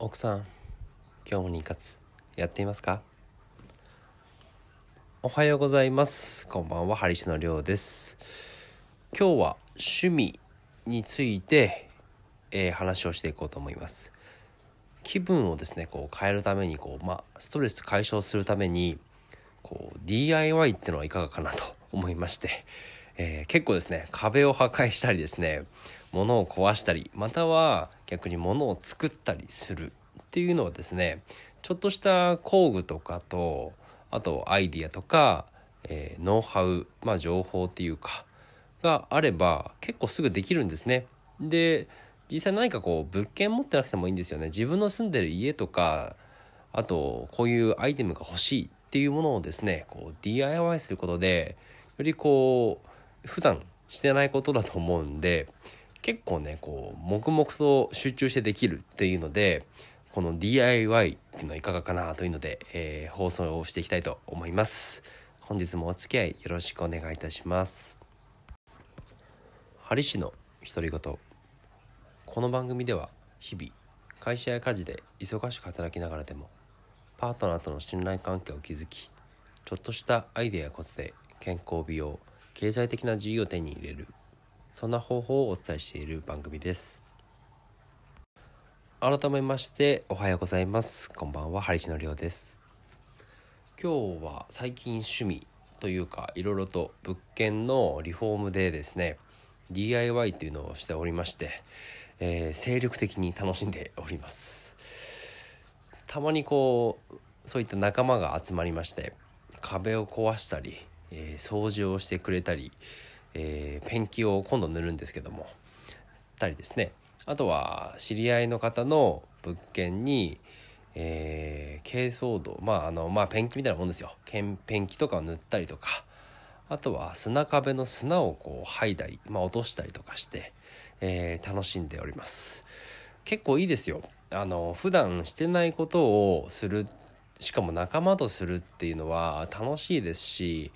奥さん今日も妊活やっていますか？おはようございます。こんばんは。ハリシのりょうです。今日は趣味について、えー、話をしていこうと思います。気分をですねこう変えるためにこうまあストレス解消するためにこう DIY ってのはいかがかなと思いまして、えー、結構ですね壁を破壊したりですね物を壊したりまたは逆に物を作ったりするっていうのはですねちょっとした工具とかとあとアイディアとか、えー、ノウハウ、まあ、情報っていうかがあれば結構すぐできるんですね。で実際何かこう物件持ってなくてもいいんですよね。自分の住んでる家とかあとこういうアイテムが欲しいっていうものをですねこう DIY することでよりこう普段してないことだと思うんで結構ねこう黙々と集中してできるっていうのでこの DIY っていうのはいかがかなというので、えー、放送をしていきたいと思います。本日もお付き合いよろしくお願いいたします。ハリ氏の独り言。この番組では日々会社や家事で忙しく働きながらでもパートナーとの信頼関係を築きちょっとしたアイデアやコツで健康美容経済的な自由を手に入れるそんな方法をお伝えしている番組です。改めましておはようございます。こんばんは。ハリシのりょうです。今日は最近趣味というかいろいろと物件のリフォームでですね DIY っていうのをしておりまして、えー、精力的に楽しんでおります。たまにこうそういった仲間が集まりまして壁を壊したり、えー、掃除をしてくれたりえー、ペンキを今度塗るんですけどもたりですね。あとは知り合いの方の物件に、えー、珪藻土まああのまあペンキみたいなもんですよ。ペンキとかを塗ったりとか。あとは砂壁の砂をこう剥いだり、まあ、落としたりとかして、えー、楽しんでおります。結構いいですよ。あの普段してないことをするしかも仲間とするっていうのは楽しいですし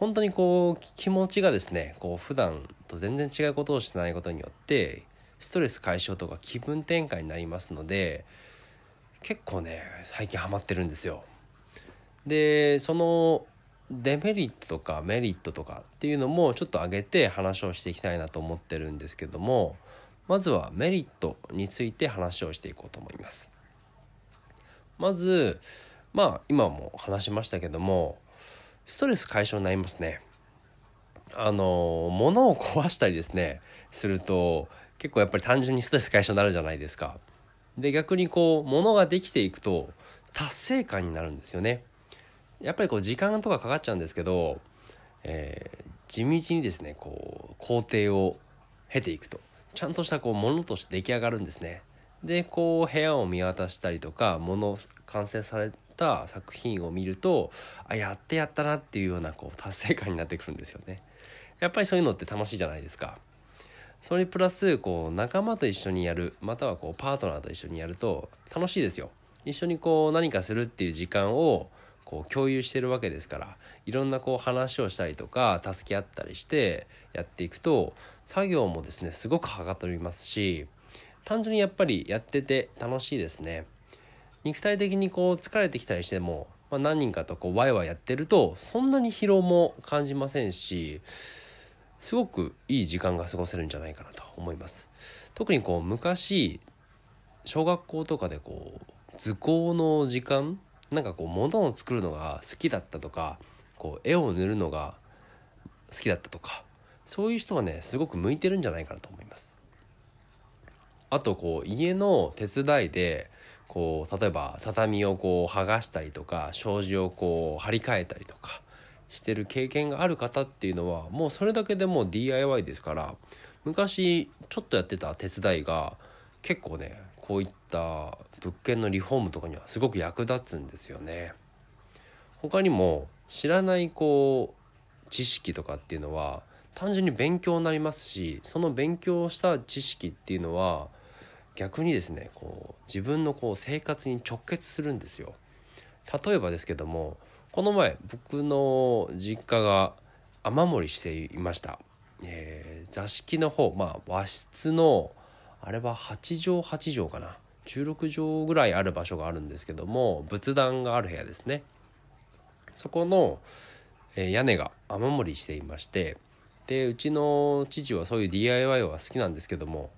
本当にこう気持ちがですねこう普段と全然違うことをしてないことによってストレス解消とか気分転換になりますので結構ね最近ハマってるんですよ。でそのデメリットとかメリットとかっていうのもちょっと上げて話をしていきたいなと思ってるんですけどもまずはメリットについて話をしていこうと思います。まずまあ今も話しましたけどもストレス解消になりますね。あの物を壊したりですねすると結構やっぱり単純にストレス解消になるじゃないですか。で逆にこう物ができていくと達成感になるんですよね。やっぱりこう時間とかかかっちゃうんですけど、えー、地道にですねこう工程を経ていくとちゃんとしたこうものとして出来上がるんですね。でこう部屋を見渡したりとか物完成された作品を見るとあやってやったなっていうようなこう達成感になってくるんですよね。やっぱりそういうのって楽しいじゃないですか。それプラスこう仲間と一緒にやるまたはこうパートナーと一緒にやると楽しいですよ。一緒にこう何かするっていう時間をこう共有してるわけですからいろんなこう話をしたりとか助け合ったりしてやっていくと作業もですねすごくはかどりますし単純にやっぱりやってて楽しいですね。肉体的にこう疲れてきたりしても、まあ、何人かとこうワイワイやってるとそんなに疲労も感じませんしすごくいい時間が過ごせるんじゃないかなと思います。特にこう昔小学校とかでこう図工の時間なんかこう物を作るのが好きだったとかこう絵を塗るのが好きだったとかそういう人はねすごく向いてるんじゃないかなと思います。あとこう家の手伝いでこう例えば畳をこう剥がしたりとか障子をこう張り替えたりとかしてる経験がある方っていうのはもうそれだけでもう DIY ですから昔ちょっとやってた手伝いが結構ねこういった物件のリフォームとかにはすごく役立つんですよね。他にも知らないこう知識とかっていうのは単純に勉強になりますしその勉強した知識っていうのは逆にですねこう自分のこう生活に直結するんですよ。例えばですけどもこの前僕の実家が雨漏りしていました、えー、座敷の方まあ和室のあれは8畳8畳かな。16畳ぐらいある場所があるんですけども仏壇がある部屋ですね。そこの、えー、屋根が雨漏りしていましてでうちの父はそういう DIY は好きなんですけども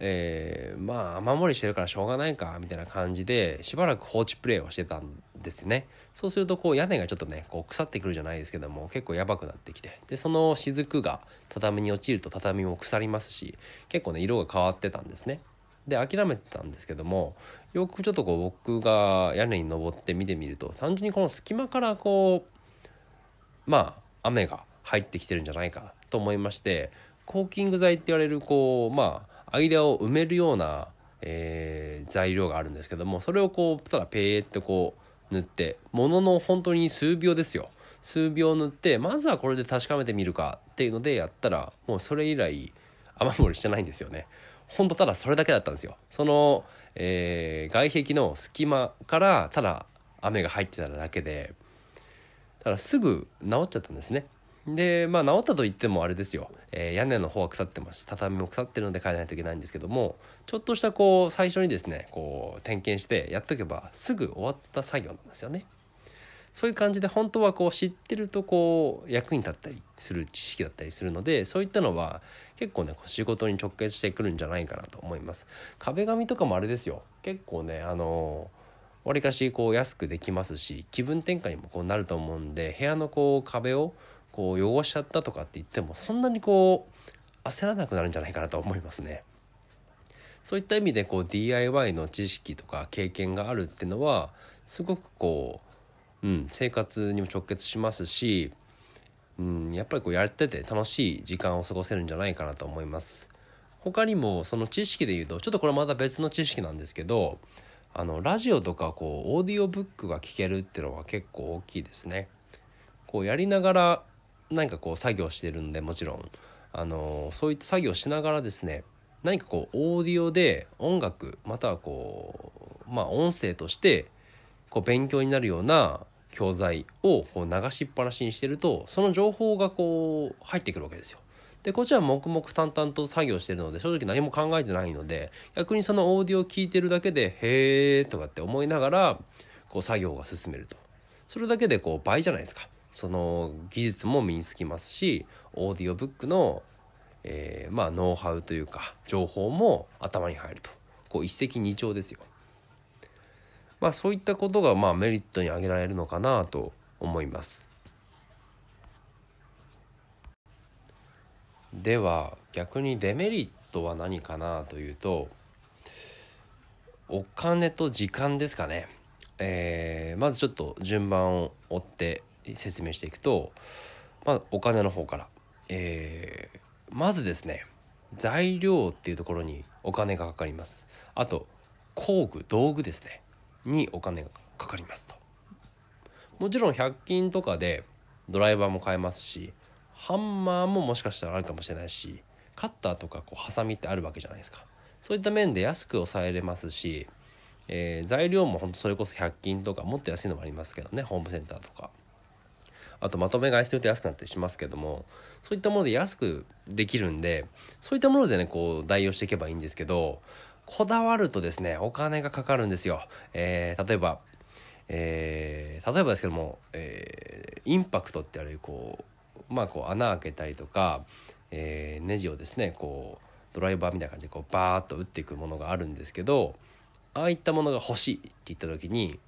えー、まあ雨漏りしてるからしょうがないかみたいな感じでしばらく放置プレイをしてたんですね。そうするとこう屋根がちょっとねこう腐ってくるじゃないですけども結構やばくなってきてでその雫が畳に落ちると畳も腐りますし結構ね色が変わってたんですね。で諦めてたんですけどもよくちょっとこう僕が屋根に登って見てみると単純にこの隙間からこうまあ雨が入ってきてるんじゃないかと思いましてコーキング剤って言われるこうまあ間を埋めるような、えー、材料があるんですけどもそれをこうただペーってこう塗ってものの本当に数秒ですよ。数秒塗ってまずはこれで確かめてみるかっていうのでやったらもうそれ以来雨漏りしてないんですよね。ほんとただそれだけだったんですよ。その、えー、外壁の隙間からただ雨が入ってただけでただすぐ治っちゃったんですね。でまあ治ったと言ってもあれですよ、えー、屋根の方は腐ってます畳も腐ってるので変えないといけないんですけどもちょっとしたこう最初にですねこう点検してやっとけばすぐ終わった作業なんですよね。そういう感じで本当はこう知ってるとこう役に立ったりする知識だったりするのでそういったのは結構ね仕事に直結してくるんじゃないかなと思います。壁紙とかもあれですよ結構ねあのわりかしこう安くできますし気分転換にもこうなると思うんで部屋のこう壁をこう汚しちゃったとかって言ってもそんなにこう焦らなくなるんじゃないかなと思いますね。そういった意味でこう DIY の知識とか経験があるっていうのはすごくこう、うん、生活にも直結しますし、うん、やっぱりこうやってて楽しい時間を過ごせるんじゃないかなと思います。他にもその知識で言うとちょっとこれまた別の知識なんですけどあのラジオとかこうオーディオブックが聞けるっていうのは結構大きいですね。こうやりながら何かこう作業してるんでもちろんあのそういった作業しながらですね何かこうオーディオで音楽またはこうまあ音声としてこう勉強になるような教材をこう流しっぱなしにしてるとその情報がこう入ってくるわけですよ。でこっちは黙々淡々と作業してるので正直何も考えてないので逆にそのオーディオを聞いてるだけで「へえ」とかって思いながらこう作業が進めるとそれだけでこう倍じゃないですか。その技術も身につきますしオーディオブックの、えー、まあノウハウというか情報も頭に入るとこう一石二鳥ですよ。まあそういったことがまあメリットに挙げられるのかなと思います。では逆にデメリットは何かなというとお金と時間ですかね。えー、まずちょっと順番を追って説明していくと、まあ、お金の方から、えー、まずですね材料っていうところにお金がかかります。あと工具道具ですね。にお金がかかりますと。もちろん100均とかでドライバーも買えますしハンマーももしかしたらあるかもしれないしカッターとかこうハサミってあるわけじゃないですか。そういった面で安く抑えれますし、えー、材料もほんとそれこそ100均とかもっと安いのもありますけどねホームセンターとか。あとまとめ買いすると安くなったりしますけどもそういったもので安くできるんでそういったものでねこう代用していけばいいんですけどこだわるとですねお金がかかるんですよ。えー、例えばえー、例えばですけども、えー、インパクトって言われるこうまあこう穴開けたりとか、えー、ネジをですねこうドライバーみたいな感じでこうバーッと打っていくものがあるんですけどああいったものが欲しいって言った時に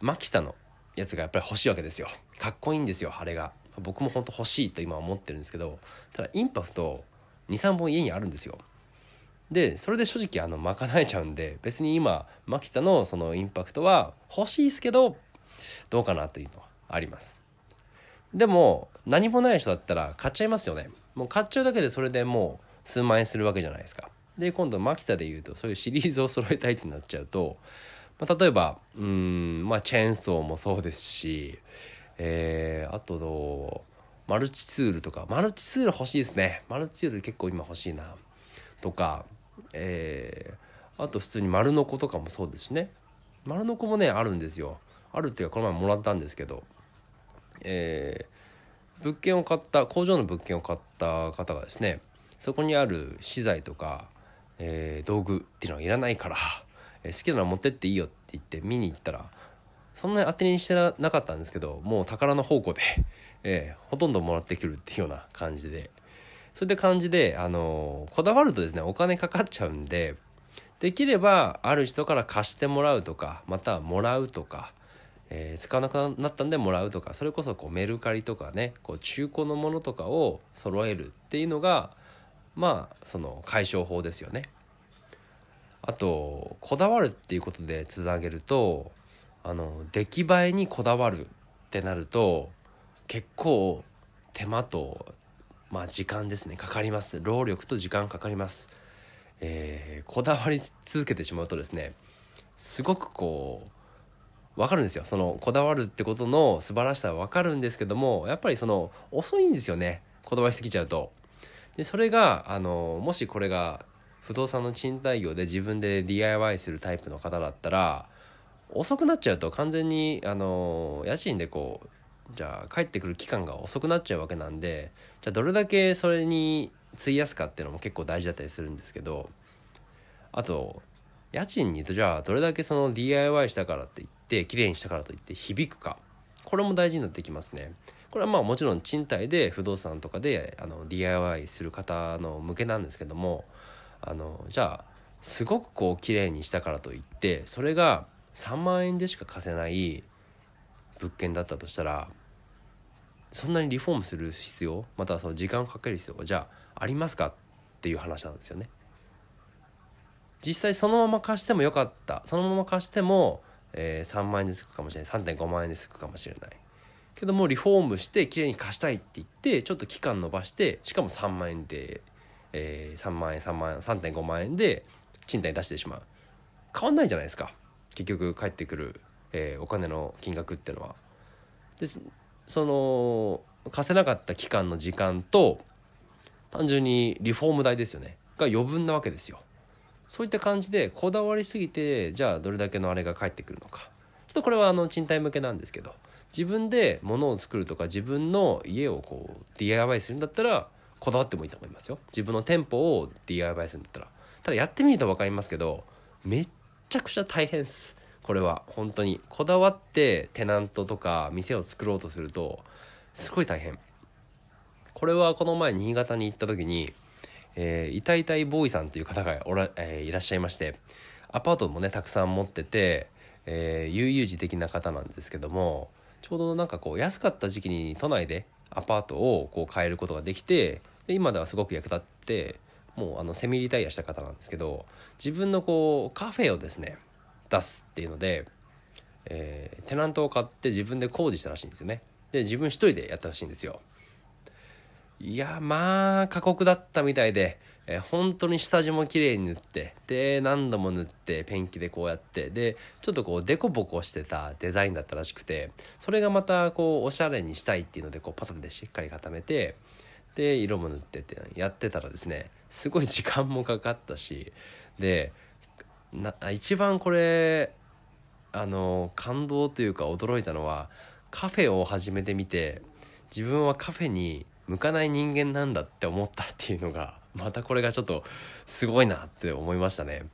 マキタのやつがやっぱり欲しいわけですよ。かっこいいんですよあれが。僕も本当欲しいと今思ってるんですけどただインパクト23本家にあるんですよ。でそれで正直あの賄えちゃうんで別に今マキタのそのインパクトは欲しいですけどどうかなというのはあります。でも何もない人だったら買っちゃいますよね。もう買っちゃうだけでそれでもう数万円するわけじゃないですか。で今度マキタで言うとそういうシリーズを揃えたいってなっちゃうとまあ、例えばうんまあチェーンソーもそうですし、えー、あとマルチツールとかマルチツール欲しいですね。マルチツール結構今欲しいな。とか、えー、あと普通に丸ノコとかもそうですしね。丸ノコもねあるんですよ。あるっていうかこの前もらったんですけどえー、物件を買った工場の物件を買った方がですねそこにある資材とかえー、道具っていうのはいらないから、好きなの持ってっていいよって言って見に行ったらそんなに当てにしてなかったんですけどもう宝の宝庫で、えー、ほとんどもらってくるっていうような感じでそういった感じで、あのこだわるとですねお金かかっちゃうんでできればある人から貸してもらうとかまたはもらうとか、えー、使わなくなったんでもらうとかそれこそこうメルカリとかねこう中古のものとかを揃えるっていうのがまあその解消法ですよね。あとこだわるっていうことでつなげるとあの出来栄えにこだわるってなると結構手間とまあ時間ですね。かかります。労力と時間かかります、えー、こだわり続けてしまうとですねすごくこう分かるんですよ。そのこだわるってことの素晴らしさは分かるんですけどもやっぱりその遅いんですよね。こだわりすぎちゃうと。でそれがあのもしこれが不動産の賃貸業で自分で DIY するタイプの方だったら遅くなっちゃうと完全にあの家賃でこうじゃあ帰ってくる期間が遅くなっちゃうわけなんでじゃあどれだけそれに費やすかっていうのも結構大事だったりするんですけどあと家賃にじゃあどれだけその DIY したからって言って綺麗にしたからといって響くかこれも大事になってきますね。これはまあもちろん賃貸で不動産とかであの DIY する方の向けなんですけどもあのじゃあすごくこう綺麗にしたからといってそれが3万円でしか貸せない物件だったとしたらそんなにリフォームする必要またはその時間をかける必要がじゃあありますかっていう話なんですよね。実際そのまま貸してもよかった。そのまま貸しても、えー、3万円で済くかもしれない。3.5万円で済くかもしれない。けどもリフォームしてきれいに貸したいって言ってちょっと期間延ばしてしかも3万円で、えー、3万円3万円3.5万円で賃貸に出してしまう変わんないじゃないですか結局返ってくる、えー、お金の金額っていうのは。でその貸せなかった期間の時間と単純にリフォーム代ですよねが余分なわけですよ。そういった感じでこだわりすぎてじゃあどれだけのあれが返ってくるのかちょっとこれはあの賃貸向けなんですけど自分で物を作るとか自分の家をこう DIY するんだったらこだわってもいいと思いますよ。自分の店舗を DIY するんだったら。ただやってみると分かりますけどめっちゃくちゃ大変です。これは。本当に。こだわってテナントとか店を作ろうとするとすごい大変。これはこの前新潟に行った時に、えー、いたいたいボーイさんという方がおら、えー、いらっしゃいましてアパートもねたくさん持ってて、えー、悠々自適な方なんですけどもちょうどなんかこう安かった時期に都内でアパートをこう買えることができてで今ではすごく役立ってもうあのセミリタイアした方なんですけど自分のこうカフェをですね出すっていうので、えー、テナントを買って自分で工事したらしいんですよね。で自分一人でやったらしいんですよ。いやまあ過酷だったみたいで、えー、本当に下地も綺麗に塗ってで何度も塗ってペンキでこうやってでちょっとこうデコボコしてたデザインだったらしくてそれがまたこうおしゃれにしたいっていうのでこうパタンでしっかり固めてで色も塗ってってやってたらですねすごい時間もかかったしでな一番これあの感動というか驚いたのはカフェを始めてみて自分はカフェに向かない人間なんだって思ったっていうのがまたこれがちょっとすごいなって思いましたね。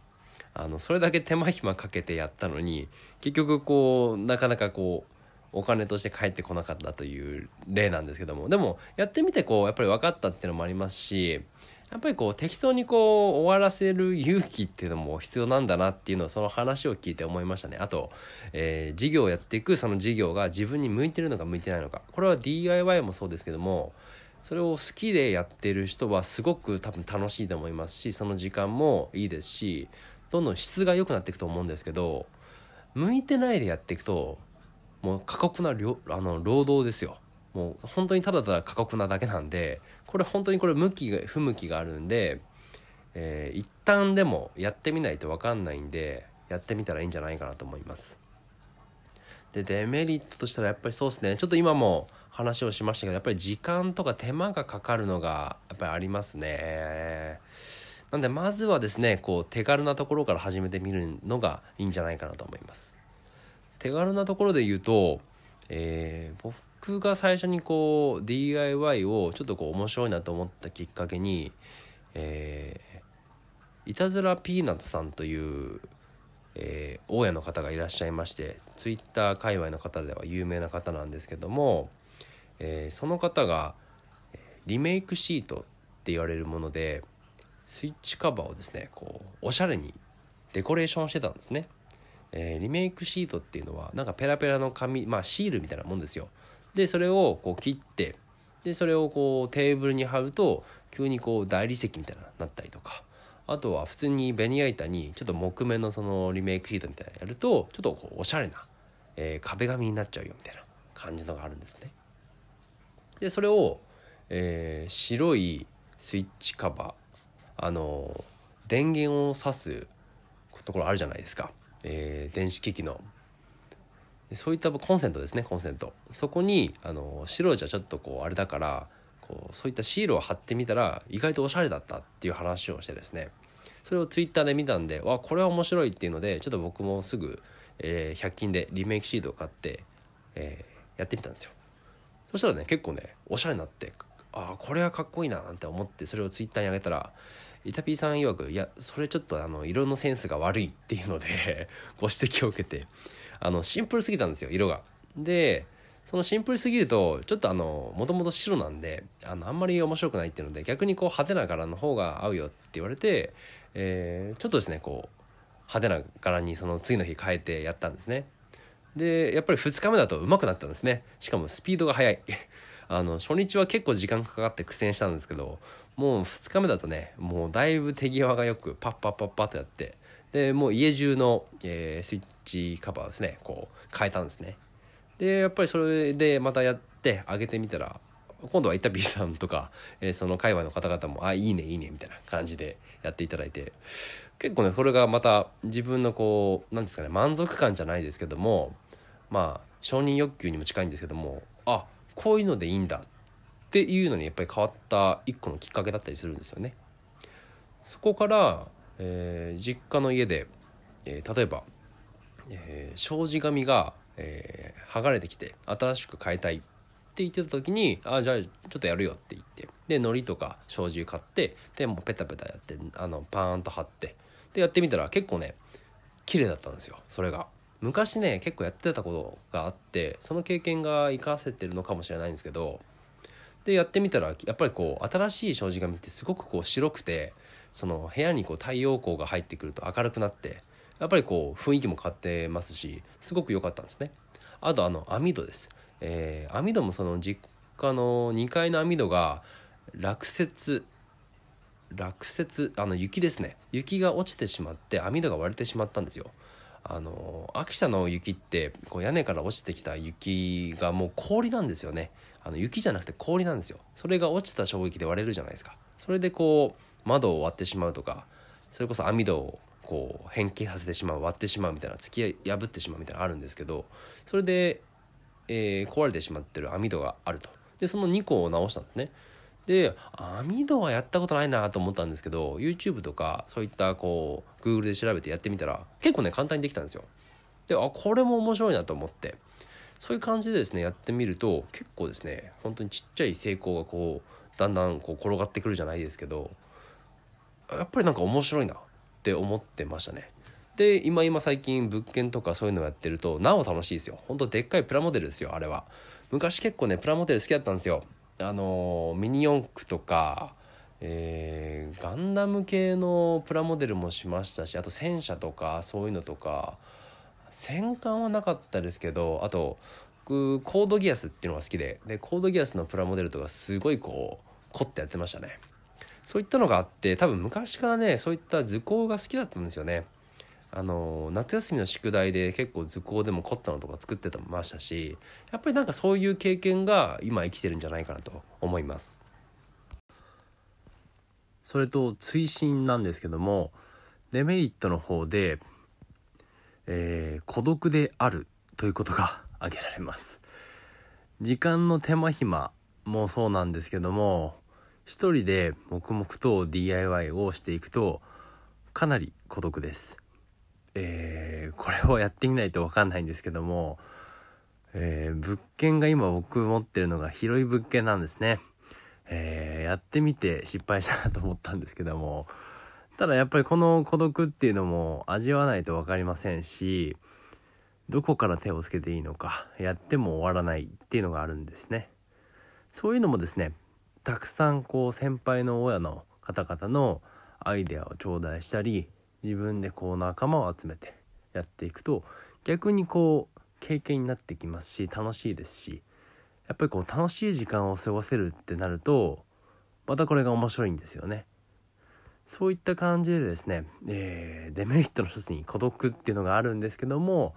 あのそれだけ手間暇かけてやったのに結局こうなかなかこうお金として返ってこなかったという例なんですけども。でもやってみてこうやっぱり分かったっていうのもありますしやっぱりこう適当にこう終わらせる勇気っていうのも必要なんだなっていうのをその話を聞いて思いましたね。あと、えー、事業をやっていくその事業が自分に向いてるのか向いてないのか。これは DIY もそうですけどもそれを好きでやってる人はすごく多分楽しいと思いますしその時間もいいですしどんどん質が良くなっていくと思うんですけど向いてないでやっていくともう過酷なあの労働ですよ。もう本当にただただ過酷なだけなんでこれ本当にこれ向きが不向きがあるんで、えー、一旦でもやってみないと分かんないんでやってみたらいいんじゃないかなと思います。でデメリットとしたらやっぱりそうですね。ちょっと今も話をしましたけどやっぱり時間とか手間がかかるのがやっぱりありますね。なんでまずはですねこう手軽なところから始めてみるのがいいんじゃないかなと思います。手軽なところで言うと、えー、僕が最初にこう DIY をちょっとこう面白いなと思ったきっかけに、えいたずらピーナッツさんという、えー大家の方がいらっしゃいましてツイッター界隈の方では有名な方なんですけども、えーその方がリメイクシートって言われるものでスイッチカバーをですねこうおしゃれにデコレーションしてたんですね。えーリメイクシートっていうのはなんかペラペラの紙まあシールみたいなもんですよ。でそれをこう切ってでそれをこうテーブルに貼ると急にこう大理石みたいななったりとかあとは普通にベニヤ板にちょっと木目のそのリメイクシートみたいなのやるとちょっとこうおしゃれな、えー壁紙になっちゃうよみたいな感じのがあるんですね。でそれを、えー白いスイッチカバーあの電源を挿すところあるじゃないですか、えー電子機器の。そういったコンセントですねコンセント。そこにあの白じゃちょっとこうあれだからこうそういったシールを貼ってみたら意外とおしゃれだったっていう話をしてですね。それをツイッターで見たんでわこれは面白いっていうのでちょっと僕もすぐ、えー100均でリメイクシートを買って、えーやってみたんですよ。そしたらね結構ねおしゃれになってああこれはかっこいいななんて思ってそれをツイッターに上げたらイタピーさん曰くいやそれちょっとあの色のセンスが悪いっていうので ご指摘を受けてあのシンプルすぎたんですよ色が。でそのシンプルすぎるとちょっとあのもともと白なんであのあんまり面白くないっていうので逆にこう派手な柄の方が合うよって言われて、えーちょっとですねこう派手な柄にその次の日変えてやったんですね。でやっぱり2日目だと上手くなったんですねしかもスピードが速い あの初日は結構時間かかって苦戦したんですけどもう2日目だとねもうだいぶ手際がよくパッパッパッパッとやってでもう家中の、えースイッチカバーですねこう変えたんですね。でやっぱりそれでまたやって上げてみたら今度はイタピーさんとか、えーその界隈の方々も「あいいねいいね」みたいな感じでやっていただいて結構ねそれがまた自分のこうなんですかね満足感じゃないですけどもまあ承認欲求にも近いんですけどもあこういうのでいいんだっていうのにやっぱり変わった一個のきっかけだったりするんですよね。そこから、えー実家の家で、えー例えば、えー障子紙が、えー剥がれてきて新しく変えたいって言ってた時に「あじゃあちょっとやるよ」って言ってで糊とか障子買ってでもペタペタやってあのパーンと貼ってでやってみたら結構ね綺麗だったんですよそれが。昔ね結構やってたことがあってその経験が活かせてるのかもしれないんですけどでやってみたらやっぱりこう新しい障子紙ってすごくこう白くてその部屋にこう太陽光が入ってくると明るくなってやっぱりこう雰囲気も変わってますしすごく良かったんですね。あとあの網戸です、えー網戸もその実家の2階の網戸が落雪落雪あの雪ですね。雪が落ちてしまって網戸が割れてしまったんですよ。あの秋田の雪ってこう屋根から落ちてきた雪がもう氷なんですよね。あの雪じゃなくて氷なんですよ。それが落ちた衝撃で割れるじゃないですか。それでこう窓を割ってしまうとかそれこそ網戸をこう変形させてしまう割ってしまうみたいな突き破ってしまうみたいなのあるんですけどそれで、えー壊れてしまってる網戸があると。でその2個を直したんですね。で網戸はやったことないなと思ったんですけど YouTube とかそういったこう Google で調べてやってみたら結構ね簡単にできたんですよ。であこれも面白いなと思って。そういう感じでですねやってみると結構ですね本当にちっちゃい成功がこうだんだんこう転がってくるじゃないですけどやっぱりなんか面白いなって思ってましたね。で今今最近物件とかそういうのをやってるとなお楽しいですよ。本当でっかいプラモデルですよあれは。昔結構ねプラモデル好きだったんですよ。あのミニ四駆とかえーガンダム系のプラモデルもしましたしあと戦車とかそういうのとか戦艦はなかったですけどあと僕コードギアスっていうのが好きででコードギアスのプラモデルとかすごいこう凝ってやってましたね。そういったのがあって多分昔からねそういった図工が好きだったんですよね。あの夏休みの宿題で結構図工でも凝ったのとか作ってたましたしやっぱりなんかそういう経験が今生きてるんじゃないかなと思います。それと追伸なんですけどもデメリットの方で、えー孤独であるということが挙げられます。時間の手間暇もそうなんですけども一人で黙々と DIY をしていくとかなり孤独です。えーこれをやってみないと分かんないんですけども、えー物件が今僕持ってるのが広い物件なんですね、えーやってみて失敗したなと思ったんですけどもただやっぱりこの孤独っていうのも味わわないと分かりませんしどこから手をつけていいのかやっても終わらないっていうのがあるんですね。そういうのもですねたくさんこう先輩の親の方々のアイデアを頂戴したり自分でこう仲間を集めてやっていくと逆にこう経験になってきますし楽しいですしやっぱりこう楽しい時間を過ごせるってなるとまたこれが面白いんですよね。そういった感じでですね、えー、デメリットの一つに孤独っていうのがあるんですけども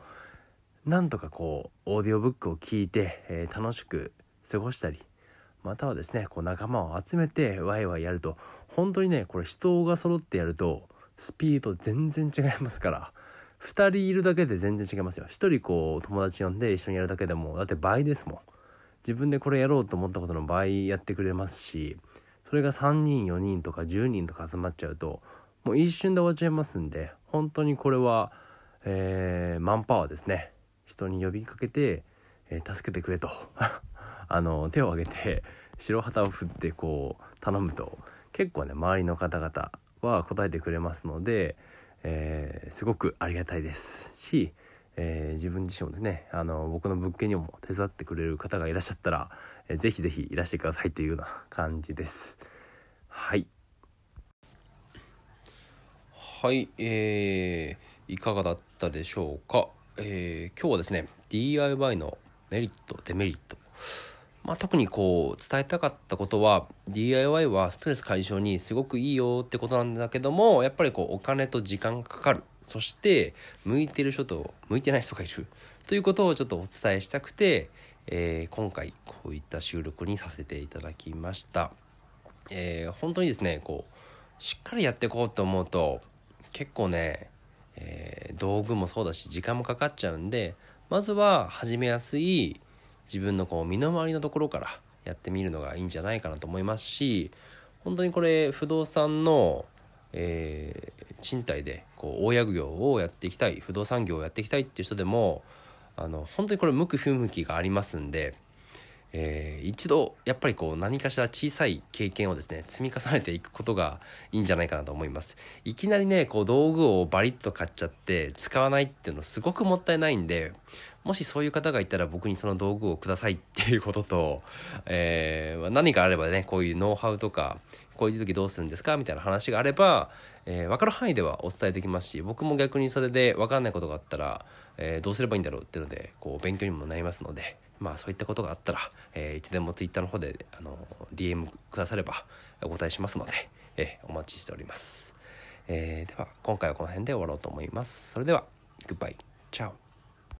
なんとかこうオーディオブックを聞いて、えー、楽しく過ごしたりまたはですねこう仲間を集めてワイワイやると本当にねこれ人が揃ってやるとスピード全然違いますから。2人いるだけで全然違いますよ。1人こう友達呼んで一緒にやるだけでも。だって倍ですもん。自分でこれやろうと思ったことの倍やってくれますし。それが3人4人とか10人とか集まっちゃうともう一瞬で終わっちゃいますんで本当にこれは、えー、マンパワーですね。人に呼びかけて、えー、助けてくれと。あの手を挙げて白旗を振ってこう頼むと結構ね周りの方々は答えてくれますので、えー、すごくありがたいですし、えー、自分自身もですねあの僕の物件にも手伝ってくれる方がいらっしゃったら、えー、ぜひぜひいらしてくださいというような感じです。はいはい、えー、いかがだったでしょうか、えー、今日はですね DIY のメリットデメリットまあ、特にこう伝えたかったことは DIY はストレス解消にすごくいいよってことなんだけどもやっぱりこうお金と時間かかるそして向いてる人と向いてない人がいるということをちょっとお伝えしたくて、えー、今回こういった収録にさせていただきました。えー、本当にですねこうしっかりやっていこうと思うと結構ね、えー、道具もそうだし時間もかかっちゃうんでまずは始めやすい自分のこう身の回りのところからやってみるのがいいんじゃないかなと思いますし本当にこれ不動産の、えー、賃貸でこう大家業をやっていきたい不動産業をやっていきたいっていう人でもあの本当にこれ向く不向きがありますんで、えー、一度やっぱりこう何かしら小さい経験をですね積み重ねていくことがいいんじゃないかなと思います。いきなりねこう道具をバリッと買っちゃって使わないっていうのすごくもったいないんでもしそういう方がいたら僕にその道具をくださいっていうことと、えー、何かあればねこういうノウハウとかこういう時どうするんですかみたいな話があれば、えー、分かる範囲ではお伝えできますし僕も逆にそれで分かんないことがあったら、えー、どうすればいいんだろうっていうのでこう勉強にもなりますのでまあそういったことがあったら、えー、いつでも Twitter の方であの DM くださればお答えしますので、えー、お待ちしております、えー、では今回はこの辺で終わろうと思います。それではグッバイチャオ。